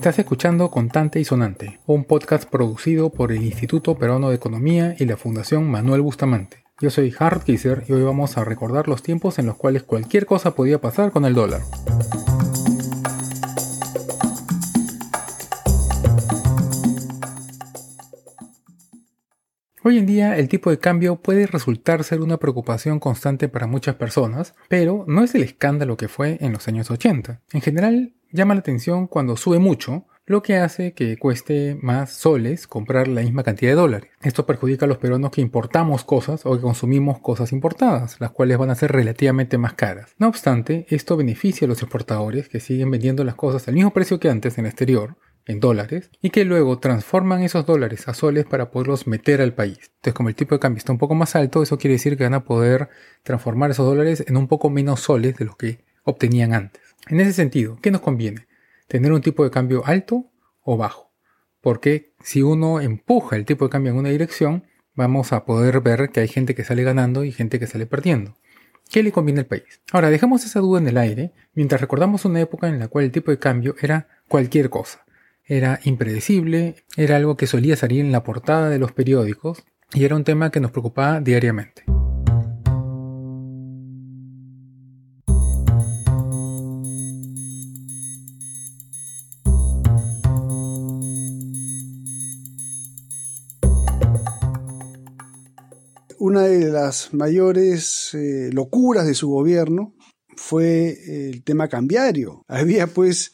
Estás escuchando Contante y Sonante, un podcast producido por el Instituto Peruano de Economía y la Fundación Manuel Bustamante. Yo soy Hart Kisser y hoy vamos a recordar los tiempos en los cuales cualquier cosa podía pasar con el dólar. Hoy en día el tipo de cambio puede resultar ser una preocupación constante para muchas personas, pero no es el escándalo que fue en los años 80. En general, llama la atención cuando sube mucho, lo que hace que cueste más soles comprar la misma cantidad de dólares. Esto perjudica a los peruanos que importamos cosas o que consumimos cosas importadas, las cuales van a ser relativamente más caras. No obstante, esto beneficia a los exportadores que siguen vendiendo las cosas al mismo precio que antes en el exterior, en dólares y que luego transforman esos dólares a soles para poderlos meter al país. Entonces, como el tipo de cambio está un poco más alto, eso quiere decir que van a poder transformar esos dólares en un poco menos soles de los que obtenían antes. En ese sentido, ¿qué nos conviene? ¿Tener un tipo de cambio alto o bajo? Porque si uno empuja el tipo de cambio en una dirección, vamos a poder ver que hay gente que sale ganando y gente que sale perdiendo. ¿Qué le conviene al país? Ahora, dejemos esa duda en el aire mientras recordamos una época en la cual el tipo de cambio era cualquier cosa era impredecible, era algo que solía salir en la portada de los periódicos y era un tema que nos preocupaba diariamente. Una de las mayores eh, locuras de su gobierno fue el tema cambiario. Había pues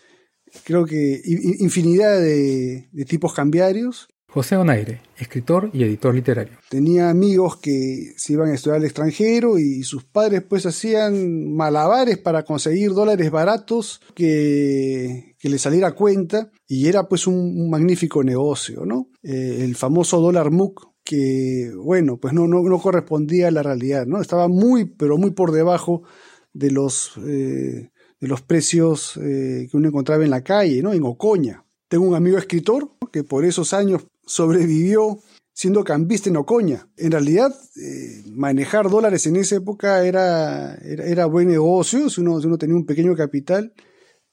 creo que infinidad de, tipos cambiarios. José Onaire, escritor y editor literario. Tenía amigos que se iban a estudiar al extranjero y sus padres pues hacían malabares para conseguir dólares baratos que, que les saliera a cuenta y era pues un, magnífico negocio, ¿no? Eh, el famoso dólar MOOC que, bueno, pues no, no, correspondía a la realidad, ¿no? Estaba muy, pero muy por debajo de los... Eh, de los precios eh, que uno encontraba en la calle, ¿no? En Ocoña. Tengo un amigo escritor que por esos años sobrevivió siendo cambista en Ocoña. En realidad, eh, manejar dólares en esa época era, era, buen negocio, si uno, uno, tenía un pequeño capital,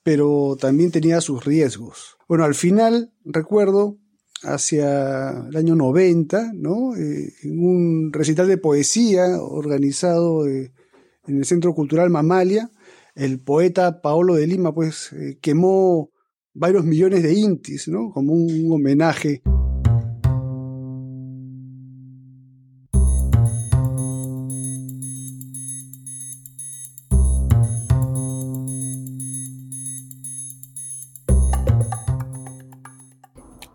pero también tenía sus riesgos. Bueno, al final, recuerdo, hacia el año 90, ¿no? Eh, en un recital de poesía organizado en el Centro Cultural Mamalia, el poeta Paolo de Lima pues eh, quemó varios millones de intis, ¿no? Como un homenaje.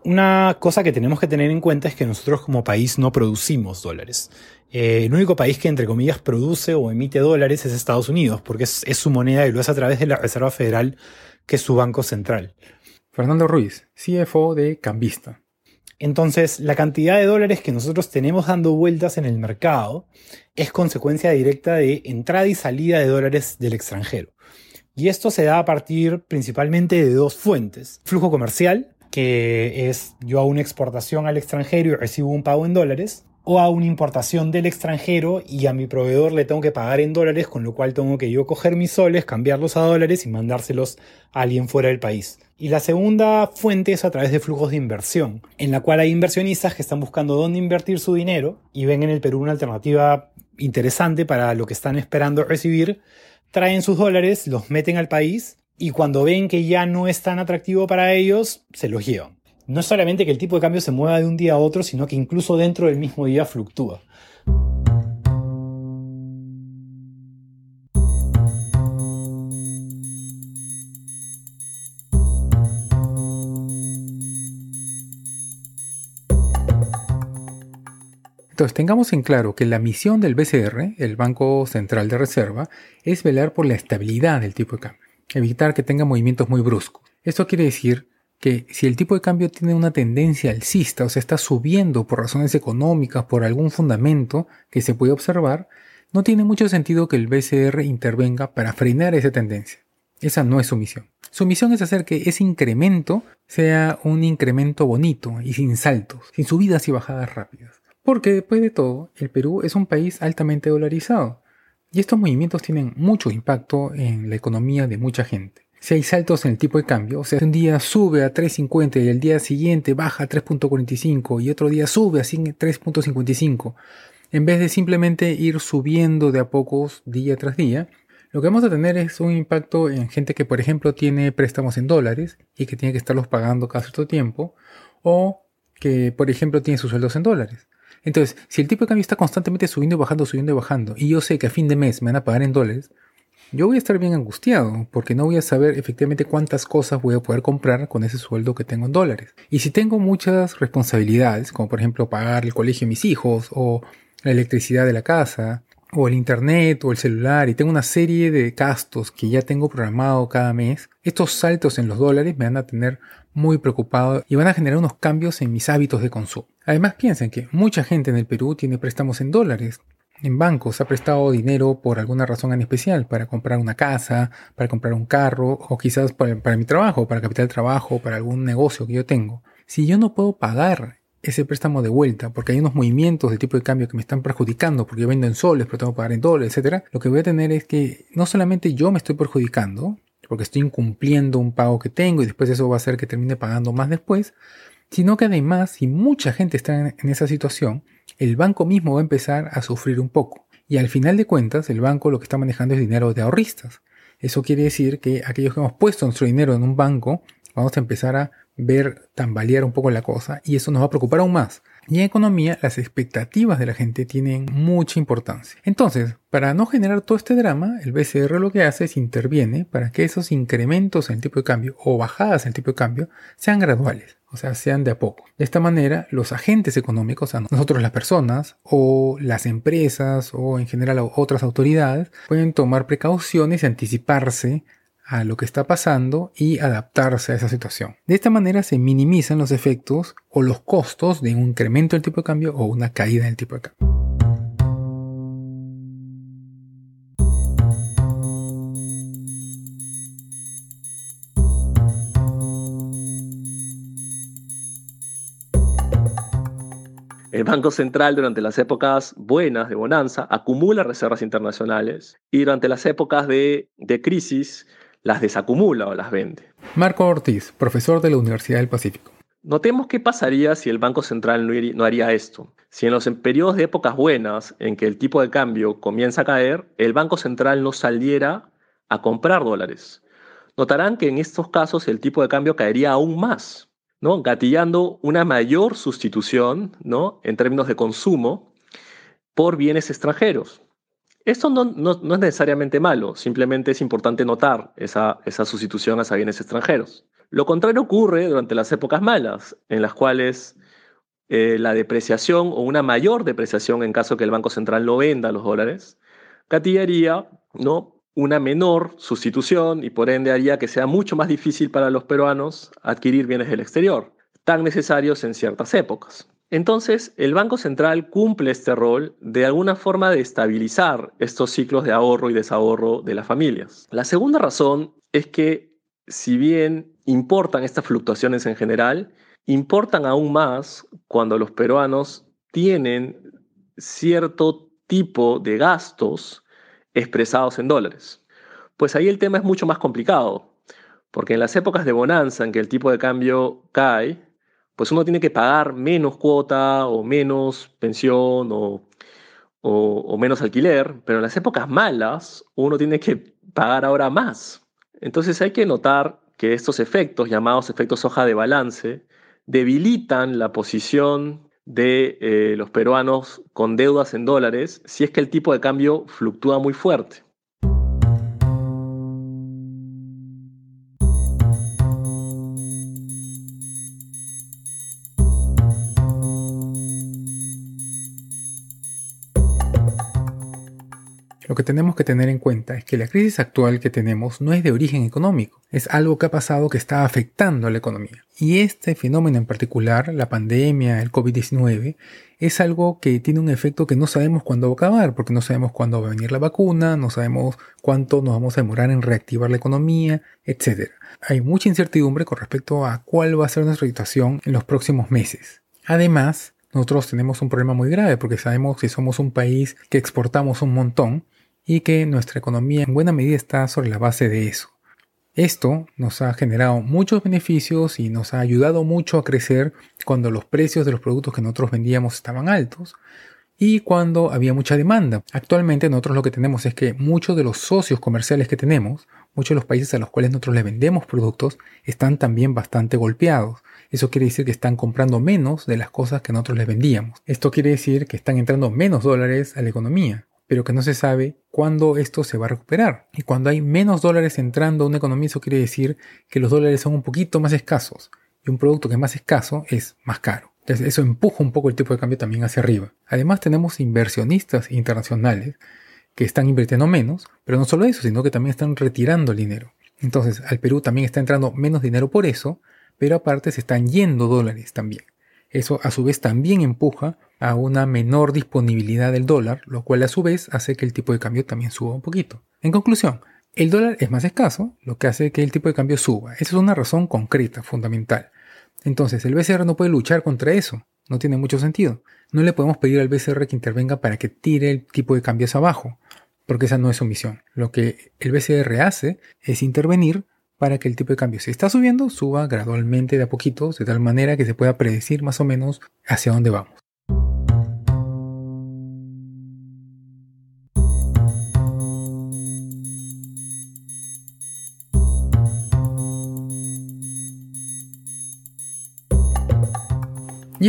Una cosa que tenemos que tener en cuenta es que nosotros como país no producimos dólares. Eh, el único país que, entre comillas, produce o emite dólares es Estados Unidos, porque es, su moneda y lo hace a través de la Reserva Federal, que es su banco central. Fernando Ruiz, CFO de Cambista. Entonces, la cantidad de dólares que nosotros tenemos dando vueltas en el mercado es consecuencia directa de entrada y salida de dólares del extranjero. Y esto se da a partir principalmente de dos fuentes. Flujo comercial, que es yo a una exportación al extranjero y recibo un pago en dólares, o a una importación del extranjero y a mi proveedor le tengo que pagar en dólares, con lo cual tengo que yo coger mis soles, cambiarlos a dólares y mandárselos a alguien fuera del país. Y la segunda fuente es a través de flujos de inversión, en la cual hay inversionistas que están buscando dónde invertir su dinero y ven en el Perú una alternativa interesante para lo que están esperando recibir, traen sus dólares, los meten al país y cuando ven que ya no es tan atractivo para ellos, se los llevan no es solamente que el tipo de cambio se mueva de un día a otro, sino que incluso dentro del mismo día fluctúa. Entonces tengamos en claro que la misión del BCR, el Banco Central de Reserva, es velar por la estabilidad del tipo de cambio, evitar que tenga movimientos muy bruscos. Esto quiere decir que si el tipo de cambio tiene una tendencia alcista, o sea, está subiendo por razones económicas, por algún fundamento que se puede observar, no tiene mucho sentido que el BCR intervenga para frenar esa tendencia. Esa no es su misión. Su misión es hacer que ese incremento sea un incremento bonito y sin saltos, sin subidas y bajadas rápidas. Porque después de todo, el Perú es un país altamente dolarizado. Y estos movimientos tienen mucho impacto en la economía de mucha gente. si hay saltos en el tipo de cambio, o sea, un día sube a 3.50 y el día siguiente baja a 3.45 y otro día sube a 3.55, en vez de simplemente ir subiendo de a pocos día tras día, lo que vamos a tener es un impacto en gente que, por ejemplo, tiene préstamos en dólares y que tiene que estarlos pagando cada cierto tiempo, o que, por ejemplo, tiene sus sueldos en dólares. Entonces, si el tipo de cambio está constantemente subiendo y bajando, subiendo y bajando, y yo sé que a fin de mes me van a pagar en dólares, yo voy a estar bien angustiado porque no voy a saber efectivamente cuántas cosas voy a poder comprar con ese sueldo que tengo en dólares. Y si tengo muchas responsabilidades, como por ejemplo pagar el colegio de mis hijos o la electricidad de la casa, o el internet o el celular y tengo una serie de gastos que ya tengo programado cada mes, estos saltos en los dólares me van a tener muy preocupado y van a generar unos cambios en mis hábitos de consumo. Además piensen que mucha gente en el Perú tiene préstamos en dólares. En bancos ha prestado dinero por alguna razón en especial, para comprar una casa, para comprar un carro, o quizás para, mi trabajo, para capital trabajo, para algún negocio que yo tengo. Si yo no puedo pagar ese préstamo de vuelta, porque hay unos movimientos de tipo de cambio que me están perjudicando, porque yo vendo en soles, pero tengo que pagar en dólares, etc. Lo que voy a tener es que no solamente yo me estoy perjudicando, porque estoy incumpliendo un pago que tengo y después eso va a hacer que termine pagando más después, sino que además, si mucha gente está en esa situación, el banco mismo va a empezar a sufrir un poco. Y al final de cuentas, el banco lo que está manejando es dinero de ahorristas. Eso quiere decir que aquellos que hemos puesto nuestro dinero en un banco, vamos a empezar a ver tambalear un poco la cosa y eso nos va a preocupar aún más. Y en economía las expectativas de la gente tienen mucha importancia. Entonces, para no generar todo este drama, el BCR lo que hace es interviene para que esos incrementos en el tipo de cambio o bajadas en el tipo de cambio sean graduales, o sea, sean de a poco. De esta manera, los agentes económicos, a nosotros las personas o las empresas o en general otras autoridades, pueden tomar precauciones y anticiparse a lo que está pasando y adaptarse a esa situación. De esta manera se minimizan los efectos o los costos de un incremento del tipo de cambio o una caída del tipo de cambio. El Banco Central durante las épocas buenas de bonanza acumula reservas internacionales y durante las épocas de, de crisis las desacumula o las vende. Marco Ortiz, profesor de la Universidad del Pacífico. Notemos qué pasaría si el Banco Central no haría esto. Si en los periodos de épocas buenas, en que el tipo de cambio comienza a caer, el Banco Central no saliera a comprar dólares. Notarán que en estos casos el tipo de cambio caería aún más, ¿no? gatillando una mayor sustitución ¿no? en términos de consumo por bienes extranjeros. Esto no, es necesariamente malo, simplemente es importante notar esa, sustitución a bienes extranjeros. Lo contrario ocurre durante las épocas malas, en las cuales eh, la depreciación o una mayor depreciación en caso que el Banco Central no venda los dólares, gatillaría ¿no? una menor sustitución y por ende haría que sea mucho más difícil para los peruanos adquirir bienes del exterior, tan necesarios en ciertas épocas. Entonces, el Banco Central cumple este rol de alguna forma de estabilizar estos ciclos de ahorro y desahorro de las familias. La segunda razón es que, si bien importan estas fluctuaciones en general, importan aún más cuando los peruanos tienen cierto tipo de gastos expresados en dólares. Pues ahí el tema es mucho más complicado, porque en las épocas de bonanza en que el tipo de cambio cae, pues uno tiene que pagar menos cuota o menos pensión o, o, menos alquiler, pero en las épocas malas uno tiene que pagar ahora más. Entonces hay que notar que estos efectos, llamados efectos hoja de balance, debilitan la posición de eh, los peruanos con deudas en dólares si es que el tipo de cambio fluctúa muy fuerte. Que tenemos que tener en cuenta es que la crisis actual que tenemos no es de origen económico, es algo que ha pasado que está afectando a la economía. Y este fenómeno en particular, la pandemia, el COVID-19, es algo que tiene un efecto que no sabemos cuándo va a acabar, porque no sabemos cuándo va a venir la vacuna, no sabemos cuánto nos vamos a demorar en reactivar la economía, etc. Hay mucha incertidumbre con respecto a cuál va a ser nuestra situación en los próximos meses. Además, nosotros tenemos un problema muy grave porque sabemos que somos un país que exportamos un montón y que nuestra economía en buena medida está sobre la base de eso. Esto nos ha generado muchos beneficios y nos ha ayudado mucho a crecer cuando los precios de los productos que nosotros vendíamos estaban altos y cuando había mucha demanda. Actualmente nosotros lo que tenemos es que muchos de los socios comerciales que tenemos, muchos de los países a los cuales nosotros les vendemos productos, están también bastante golpeados. Eso quiere decir que están comprando menos de las cosas que nosotros les vendíamos. Esto quiere decir que están entrando menos dólares a la economía, pero que no se sabe cuándo esto se va a recuperar. Y cuando hay menos dólares entrando a una economía, eso quiere decir que los dólares son un poquito más escasos. Y un producto que es más escaso es más caro eso empuja un poco el tipo de cambio también hacia arriba. Además tenemos inversionistas internacionales que están invirtiendo menos, pero no solo eso, sino que también están retirando el dinero. Entonces al Perú también está entrando menos dinero por eso, pero aparte se están yendo dólares también. Eso a su vez también empuja a una menor disponibilidad del dólar, lo cual a su vez hace que el tipo de cambio también suba un poquito. En conclusión, el dólar es más escaso, lo que hace que el tipo de cambio suba. Esa es una razón concreta, fundamental. Entonces, el BCR no puede luchar contra eso. No tiene mucho sentido. No le podemos pedir al BCR que intervenga para que tire el tipo de cambios abajo, porque esa no es su misión. Lo que el BCR hace es intervenir para que el tipo de cambio, si está subiendo, suba gradualmente de a poquito, de tal manera que se pueda predecir más o menos hacia dónde vamos.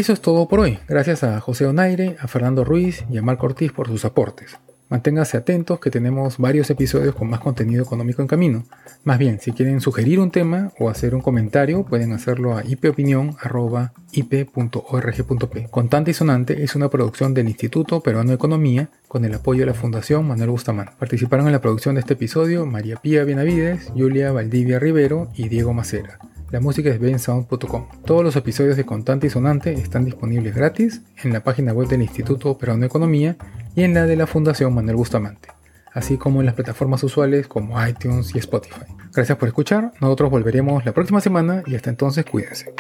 Eso es todo por hoy. Gracias a José Onaire, a Fernando Ruiz y a Marco Ortiz por sus aportes. Manténganse atentos que tenemos varios episodios con más contenido económico en camino. Más bien, si quieren sugerir un tema o hacer un comentario, pueden hacerlo a ipopinión.ip.org.p. Contante y Sonante es una producción del Instituto Peruano de Economía con el apoyo de la Fundación Manuel Bustamante. Participaron en la producción de este episodio María Pía Benavides, Julia Valdivia Rivero y Diego Macera. La música es bensound.com. Todos los episodios de Contante y Sonante están disponibles gratis en la página web del Instituto Peruano de Economía y en la de la Fundación Manuel Bustamante, así como en las plataformas usuales como iTunes y Spotify. Gracias por escuchar, nosotros volveremos la próxima semana y hasta entonces cuídense.